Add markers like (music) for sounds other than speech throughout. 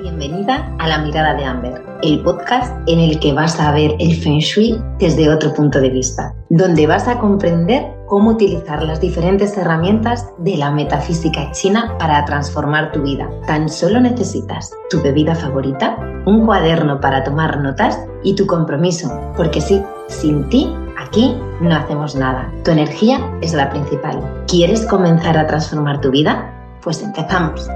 Bienvenida a La Mirada de Amber, el podcast en el que vas a ver el Feng Shui desde otro punto de vista, donde vas a comprender cómo utilizar las diferentes herramientas de la metafísica china para transformar tu vida. Tan solo necesitas tu bebida favorita, un cuaderno para tomar notas y tu compromiso, porque sí, sin ti Aquí no hacemos nada. Tu energía es la principal. ¿Quieres comenzar a transformar tu vida? Pues empezamos.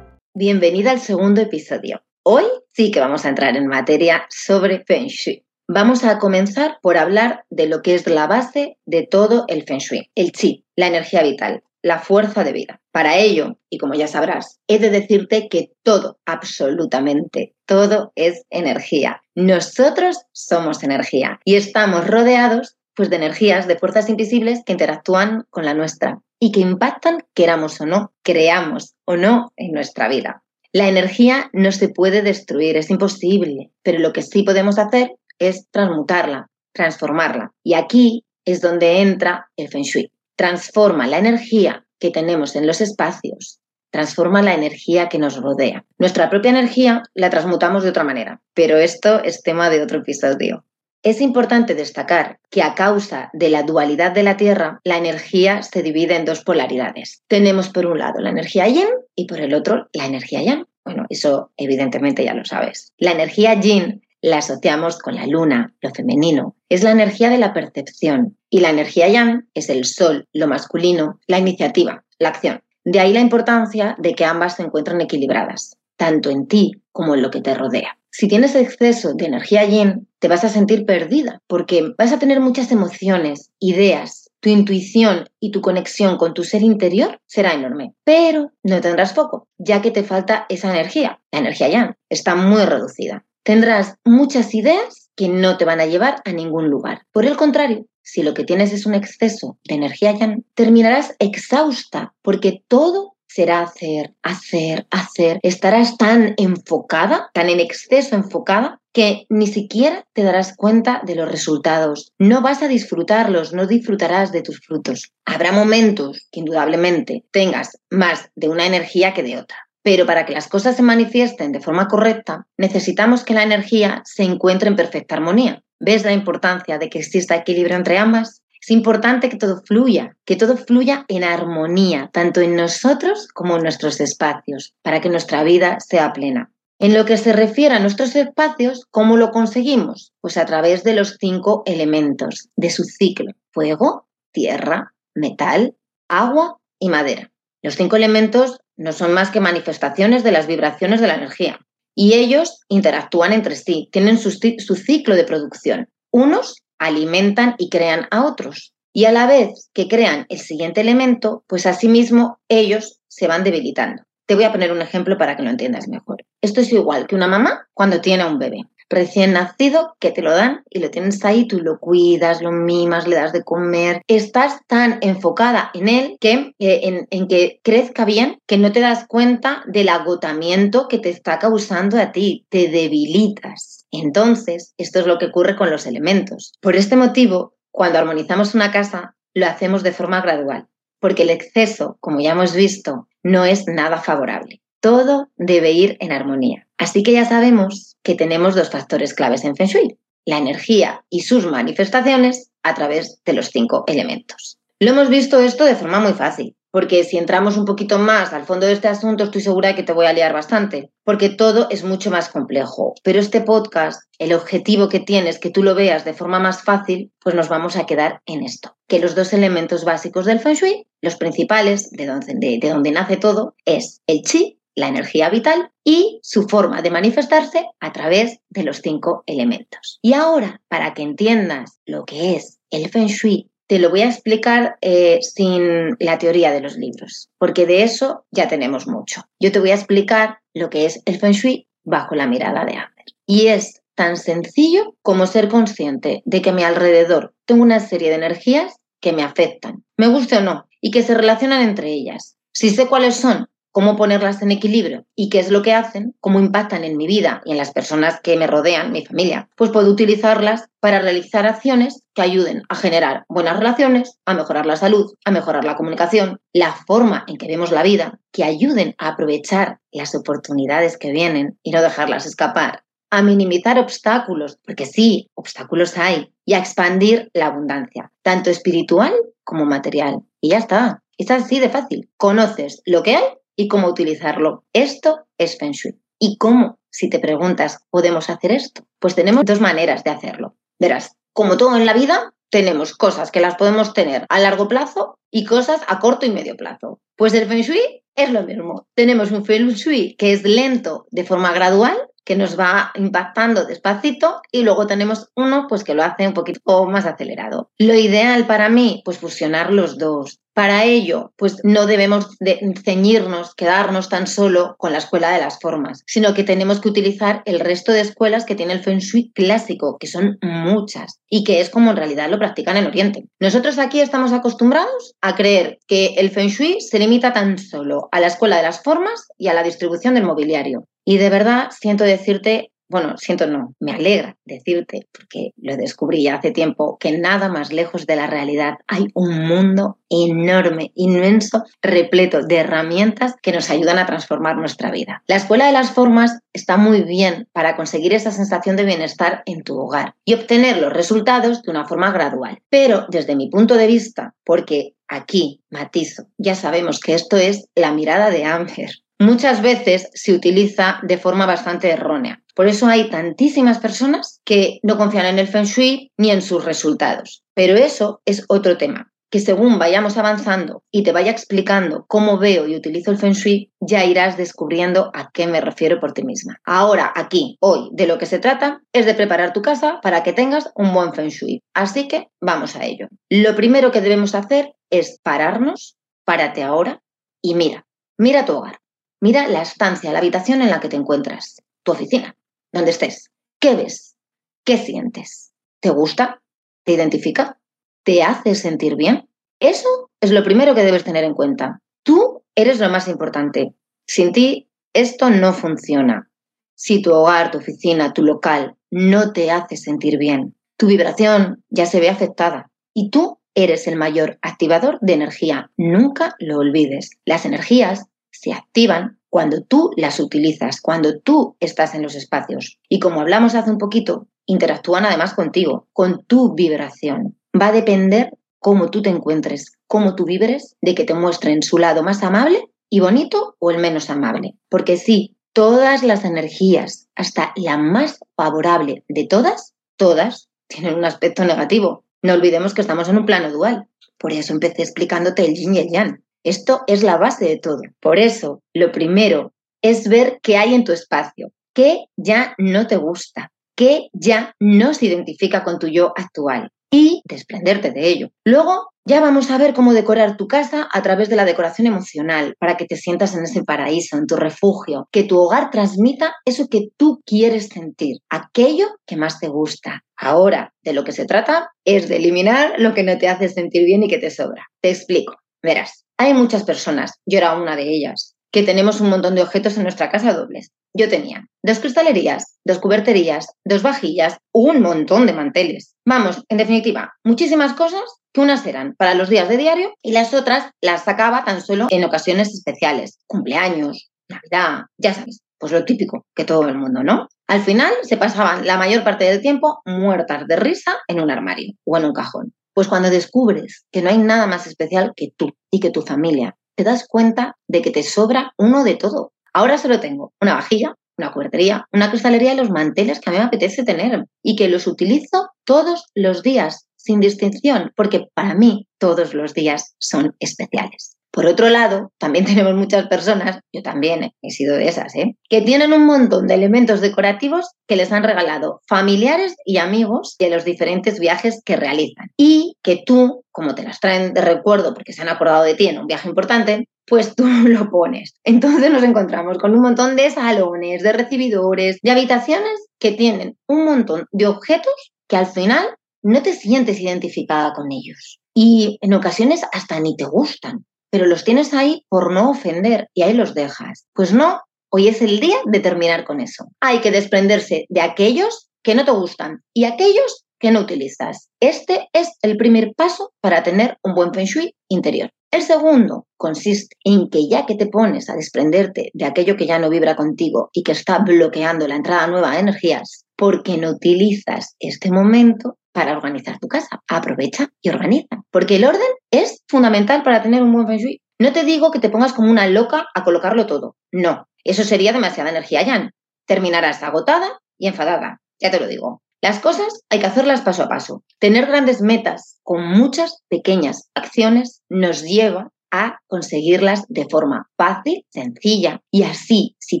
Bienvenida al segundo episodio. Hoy sí que vamos a entrar en materia sobre Feng Shui. Vamos a comenzar por hablar de lo que es la base de todo el Feng Shui, el Qi, la energía vital, la fuerza de vida. Para ello, y como ya sabrás, he de decirte que todo, absolutamente todo es energía. Nosotros somos energía y estamos rodeados pues de energías, de fuerzas invisibles que interactúan con la nuestra y que impactan, queramos o no, creamos o no en nuestra vida. La energía no se puede destruir, es imposible, pero lo que sí podemos hacer es transmutarla, transformarla. Y aquí es donde entra el Feng Shui. Transforma la energía que tenemos en los espacios, transforma la energía que nos rodea. Nuestra propia energía la transmutamos de otra manera, pero esto es tema de otro episodio. Es importante destacar que a causa de la dualidad de la Tierra, la energía se divide en dos polaridades. Tenemos por un lado la energía yin y por el otro la energía yang. Bueno, eso evidentemente ya lo sabes. La energía yin la asociamos con la luna, lo femenino. Es la energía de la percepción. Y la energía yang es el sol, lo masculino, la iniciativa, la acción. De ahí la importancia de que ambas se encuentren equilibradas, tanto en ti como en lo que te rodea. Si tienes exceso de energía yin, te vas a sentir perdida porque vas a tener muchas emociones, ideas, tu intuición y tu conexión con tu ser interior será enorme, pero no tendrás foco, ya que te falta esa energía. La energía yang está muy reducida. Tendrás muchas ideas que no te van a llevar a ningún lugar. Por el contrario, si lo que tienes es un exceso de energía yang, terminarás exhausta porque todo será hacer, hacer, hacer. Estarás tan enfocada, tan en exceso enfocada, que ni siquiera te darás cuenta de los resultados. No vas a disfrutarlos, no disfrutarás de tus frutos. Habrá momentos que indudablemente tengas más de una energía que de otra. Pero para que las cosas se manifiesten de forma correcta, necesitamos que la energía se encuentre en perfecta armonía. ¿Ves la importancia de que exista equilibrio entre ambas? Es importante que todo fluya, que todo fluya en armonía, tanto en nosotros como en nuestros espacios, para que nuestra vida sea plena. En lo que se refiere a nuestros espacios, ¿cómo lo conseguimos? Pues a través de los cinco elementos de su ciclo, fuego, tierra, metal, agua y madera. Los cinco elementos no son más que manifestaciones de las vibraciones de la energía y ellos interactúan entre sí, tienen su, ciclo de producción. Unos alimentan y crean a otros. Y a la vez que crean el siguiente elemento, pues asimismo ellos se van debilitando. Te voy a poner un ejemplo para que lo entiendas mejor. Esto es igual que una mamá cuando tiene a un bebé recién nacido que te lo dan y lo tienes ahí, tú lo cuidas, lo mimas, le das de comer. Estás tan enfocada en él que eh, en, en, que crezca bien que no te das cuenta del agotamiento que te está causando a ti, te debilitas. Entonces, esto es lo que ocurre con los elementos. Por este motivo, cuando armonizamos una casa, lo hacemos de forma gradual, porque el exceso, como ya hemos visto, no es nada favorable. Todo debe ir en armonía. Así que ya sabemos que tenemos dos factores claves en Feng Shui, la energía y sus manifestaciones a través de los cinco elementos. Lo hemos visto esto de forma muy fácil porque si entramos un poquito más al fondo de este asunto, estoy segura de que te voy a liar bastante, porque todo es mucho más complejo. Pero este podcast, el objetivo que tiene es que tú lo veas de forma más fácil, pues nos vamos a quedar en esto, que los dos elementos básicos del Feng Shui, los principales, de donde, de, donde nace todo, es el Qi, la energía vital, y su forma de manifestarse a través de los cinco elementos. Y ahora, para que entiendas lo que es el Feng Shui te lo voy a explicar eh, sin la teoría de los libros, porque de eso ya tenemos mucho. Yo te voy a explicar lo que es el Feng Shui bajo la mirada de Amber. Y es tan sencillo como ser consciente de que a mi alrededor tengo una serie de energías que me afectan, me guste o no, y que se relacionan entre ellas. Si sé cuáles son, cómo ponerlas en equilibrio y qué es lo que hacen, cómo impactan en mi vida y en las personas que me rodean, mi familia, pues puedo utilizarlas para realizar acciones que ayuden a generar buenas relaciones, a mejorar la salud, a mejorar la comunicación, la forma en que vemos la vida, que ayuden a aprovechar las oportunidades que vienen y no dejarlas escapar, a minimizar obstáculos, porque sí, obstáculos hay, y a expandir la abundancia, tanto espiritual como material. Y ya está, es así de fácil. Conoces lo que hay y cómo utilizarlo. Esto es Feng Shui. ¿Y cómo? Si te preguntas, ¿podemos hacer esto? Pues tenemos dos maneras de hacerlo. Verás, como todo en la vida, tenemos cosas que las podemos tener a largo plazo y cosas a corto y medio plazo. Pues el Feng Shui es lo mismo. Tenemos un Feng Shui que es lento de forma gradual que nos va impactando despacito y luego tenemos uno pues que lo hace un poquito más acelerado. Lo ideal para mí pues fusionar los dos. Para ello, pues no debemos de ceñirnos, quedarnos tan solo con la escuela de las formas, sino que tenemos que utilizar el resto de escuelas que tiene el Feng Shui clásico, que son muchas, y que es como en realidad lo practican en Oriente. Nosotros aquí estamos acostumbrados a creer que el Feng Shui se limita tan solo a la escuela de las formas y a la distribución del mobiliario. Y de verdad siento decirte, bueno, siento no, me alegra decirte, porque lo descubrí hace tiempo, que nada más lejos de la realidad hay un mundo enorme, inmenso, repleto de herramientas que nos ayudan a transformar nuestra vida. La escuela de las formas está muy bien para conseguir esa sensación de bienestar en tu hogar y obtener los resultados de una forma gradual. Pero desde mi punto de vista, porque aquí matizo, ya sabemos que esto es la mirada de Amber muchas veces se utiliza de forma bastante errónea. Por eso hay tantísimas personas que no confían en el feng shui ni en sus resultados. Pero eso es otro tema, que según vayamos avanzando y te vaya explicando cómo veo y utilizo el feng shui, ya irás descubriendo a qué me refiero por ti misma. Ahora, aquí, hoy, de lo que se trata es de preparar tu casa para que tengas un buen feng shui. Así que vamos a ello. Lo primero que debemos hacer es pararnos, párate ahora y mira, mira tu hogar. Mira la estancia, la habitación en la que te encuentras, tu oficina, donde estés. ¿Qué ves? ¿Qué sientes? ¿Te gusta? ¿Te identifica? ¿Te hace sentir bien? Eso es lo primero que debes tener en cuenta. Tú eres lo más importante. Sin ti, esto no funciona. Si tu hogar, tu oficina, tu local no te hace sentir bien, tu vibración ya se ve afectada y tú eres el mayor activador de energía. Nunca lo olvides. Las energías se activan cuando tú las utilizas, cuando tú estás en los espacios. Y como hablamos hace un poquito, interactúan además contigo, con tu vibración. Va a depender cómo tú te encuentres, cómo tú vibres, de que te muestren su lado más amable y bonito o el menos amable. Porque sí, todas las energías, hasta la más favorable de todas, todas tienen un aspecto negativo. No olvidemos que estamos en un plano dual. Por eso empecé explicándote el yin y el yang. Esto es la base de todo. Por eso, lo primero es ver qué hay en tu espacio, qué ya no te gusta, qué ya no se identifica con tu yo actual y desprenderte de ello. Luego ya vamos a ver cómo decorar tu casa a través de la decoración emocional para que te sientas en ese paraíso, en tu refugio, que tu hogar transmita eso que tú quieres sentir, aquello que más te gusta. Ahora, de lo que se trata es de eliminar lo que no te hace sentir bien y que te sobra. Te explico. Verás, hay muchas personas, yo era una de ellas, que tenemos un montón de objetos en nuestra casa dobles. Yo tenía dos cristalerías, dos cuberterías, dos vajillas, un montón de manteles. Vamos, en definitiva, muchísimas cosas que unas eran para los días de diario y las otras las sacaba tan solo en ocasiones especiales, cumpleaños, Navidad, ya sabes, pues lo típico que todo el mundo, ¿no? Al final se pasaban la mayor parte del tiempo muertas de risa en un armario o en un cajón. Pues cuando descubres que no hay nada más especial que tú y que tu familia, te das cuenta de que te sobra uno de todo. Ahora solo tengo una vajilla, una cubertería, una cristalería y los manteles que a mí me apetece tener y que los utilizo todos los días, sin distinción, porque para mí todos los días son especiales. Por otro lado, también (laughs) tenemos muchas personas, yo también he sido de esas, ¿eh? que tienen un montón de elementos decorativos que les han regalado familiares y amigos de los diferentes viajes que realizan. Y que tú, como te las traen de recuerdo porque se han acordado de ti en un viaje importante, pues tú (laughs) lo pones. Entonces nos encontramos con un montón de salones, de recibidores, de habitaciones que tienen un montón de objetos que al final no te sientes identificada con ellos. Y en ocasiones hasta ni te gustan pero los tienes ahí por no ofender y ahí los dejas. Pues no, hoy es el día de terminar con eso. Hay que desprenderse de aquellos que no te gustan y aquellos que no utilizas. Este es el primer paso para tener un buen feng shui interior. El segundo consiste en que ya que te pones a desprenderte de aquello que ya no vibra contigo y que está bloqueando la entrada a nuevas energías, porque no utilizas este momento para organizar tu casa. Aprovecha y organiza, porque el orden es fundamental para tener un buen feng shui. No te digo que te pongas como una loca a colocarlo todo. No, eso sería demasiada energía, Jan. Terminarás agotada y enfadada. Ya te lo digo. Las cosas hay que hacerlas paso a paso. Tener grandes metas con muchas pequeñas acciones nos lleva a conseguirlas de forma fácil, sencilla y así, si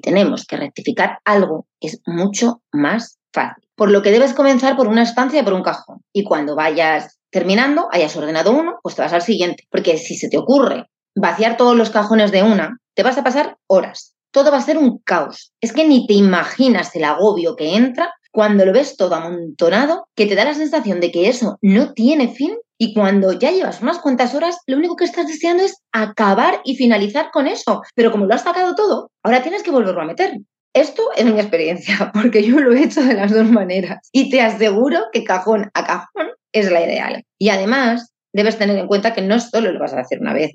tenemos que rectificar algo, es mucho más fácil. Por lo que debes comenzar por una estancia y por un cajón. Y cuando vayas terminando, hayas ordenado uno, pues te vas al siguiente. Porque si se te ocurre vaciar todos los cajones de una, te vas a pasar horas. Todo va a ser un caos. Es que ni te imaginas el agobio que entra cuando lo ves todo amontonado, que te da la sensación de que eso no tiene fin y cuando ya llevas unas cuantas horas, lo único que estás deseando es acabar y finalizar con eso. Pero como lo has sacado todo, ahora tienes que volverlo a meter. Esto es mi experiencia, (laughs) porque yo lo he hecho de las dos maneras. Y te aseguro que cajón a cajón es la ideal. Y además, debes tener en cuenta que no solo lo vas a hacer una vez.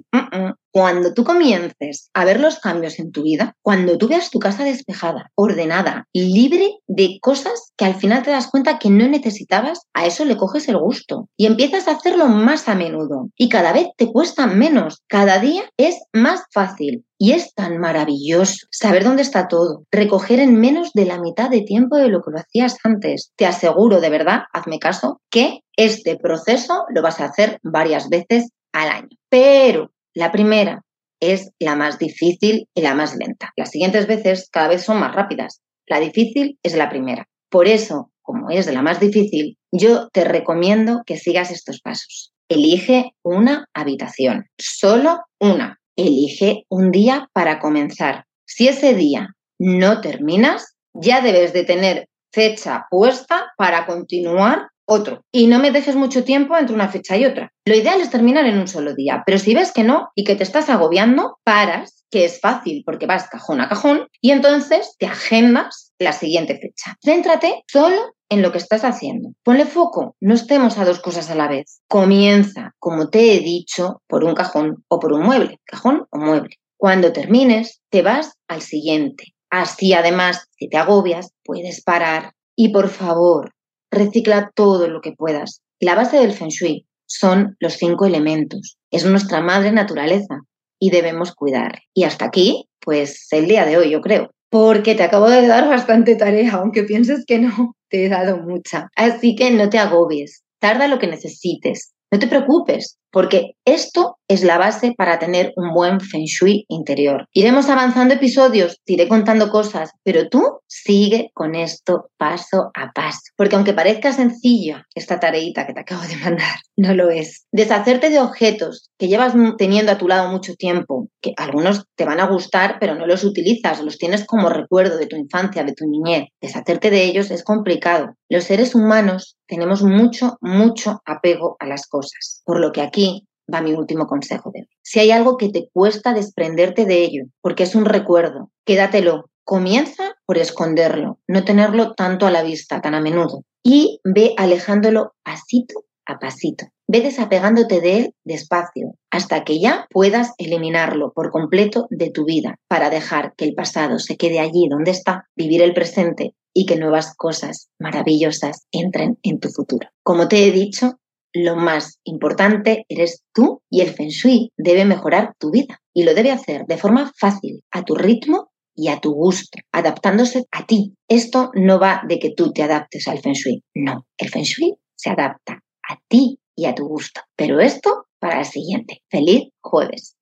Cuando tú comiences a ver los cambios en tu vida, cuando tú veas tu casa despejada, ordenada, libre de cosas que al final te das cuenta que no necesitabas, a eso le coges el gusto y empiezas a hacerlo más a menudo y cada vez te cuesta menos, cada día es más fácil. Y es tan maravilloso saber dónde está todo, recoger en menos de la mitad de tiempo de lo que lo hacías antes. Te aseguro, de verdad, hazme caso, que este proceso lo vas a hacer varias veces al año. Pero la primera es la más difícil y la más lenta. Las siguientes veces cada vez son más rápidas. La difícil es la primera. Por eso, como es la más difícil, yo te recomiendo que sigas estos pasos. Elige una habitación, solo una elige un día para comenzar. Si ese día no terminas, ya debes de tener fecha puesta para continuar otro. Y no me dejes mucho tiempo entre una fecha y otra. Lo ideal es terminar en un solo día, pero si ves que no y que te estás agobiando, paras, que es fácil porque vas cajón a cajón, y entonces te agendas la siguiente fecha. Céntrate solo en lo que estás haciendo. Ponle foco, no estemos a dos cosas a la vez. Comienza, como te he dicho, por un cajón o por un mueble, cajón o mueble. Cuando termines, te vas al siguiente. Así además, si te agobias, puedes parar. Y por favor, recicla todo lo que puedas. La base del feng shui son los cinco elementos. Es nuestra madre naturaleza y debemos cuidar. Y hasta aquí, pues el día de hoy, yo creo. Porque te acabo de dar bastante tarea, aunque pienses que no, te he dado mucha. Así que no te agobies, tarda lo que necesites. No te preocupes, porque esto es la base para tener un buen feng shui interior. Iremos avanzando episodios, te iré contando cosas, pero tú sigue con esto paso a paso. Porque aunque parezca sencilla esta tareita que te acabo de mandar, (laughs) no lo es. Deshacerte de objetos que llevas teniendo a tu lado mucho tiempo, que algunos te van a gustar, pero no los utilizas, los tienes como recuerdo de tu infancia, de tu niñez. Deshacerte de ellos es complicado. Los seres humanos tenemos mucho, mucho apego a las cosas. Por lo que aquí va mi último consejo de hoy. Si hay algo que te cuesta desprenderte de ello, porque es un recuerdo, quédatelo. Comienza por esconderlo, no tenerlo tanto a la vista, tan a menudo. Y ve alejándolo pasito a pasito. Ve desapegándote de él despacio, hasta que ya puedas eliminarlo por completo de tu vida, para dejar que el pasado se quede allí donde está, vivir el presente y que nuevas cosas maravillosas entren en tu futuro. Como te he dicho, lo más importante eres tú y el feng shui debe mejorar tu vida y lo debe hacer de forma fácil, a tu ritmo y a tu gusto, adaptándose a ti. Esto no va de que tú te adaptes al feng shui, no, el feng shui se adapta a ti y a tu gusto. Pero esto para el siguiente. Feliz jueves.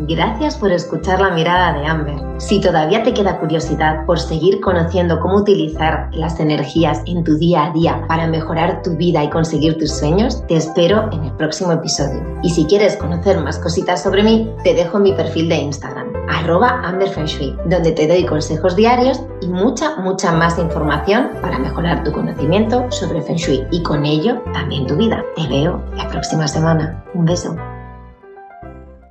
Gracias por escuchar la mirada de Amber. Si todavía te queda curiosidad por seguir conociendo cómo utilizar las energías en tu día a día para mejorar tu vida y conseguir tus sueños, te espero en el próximo episodio. Y si quieres conocer más cositas sobre mí, te dejo mi perfil de Instagram, arroba donde te doy consejos diarios y mucha, mucha más información para mejorar tu conocimiento sobre Feng Shui y con ello también tu vida. Te veo la próxima semana. Un beso.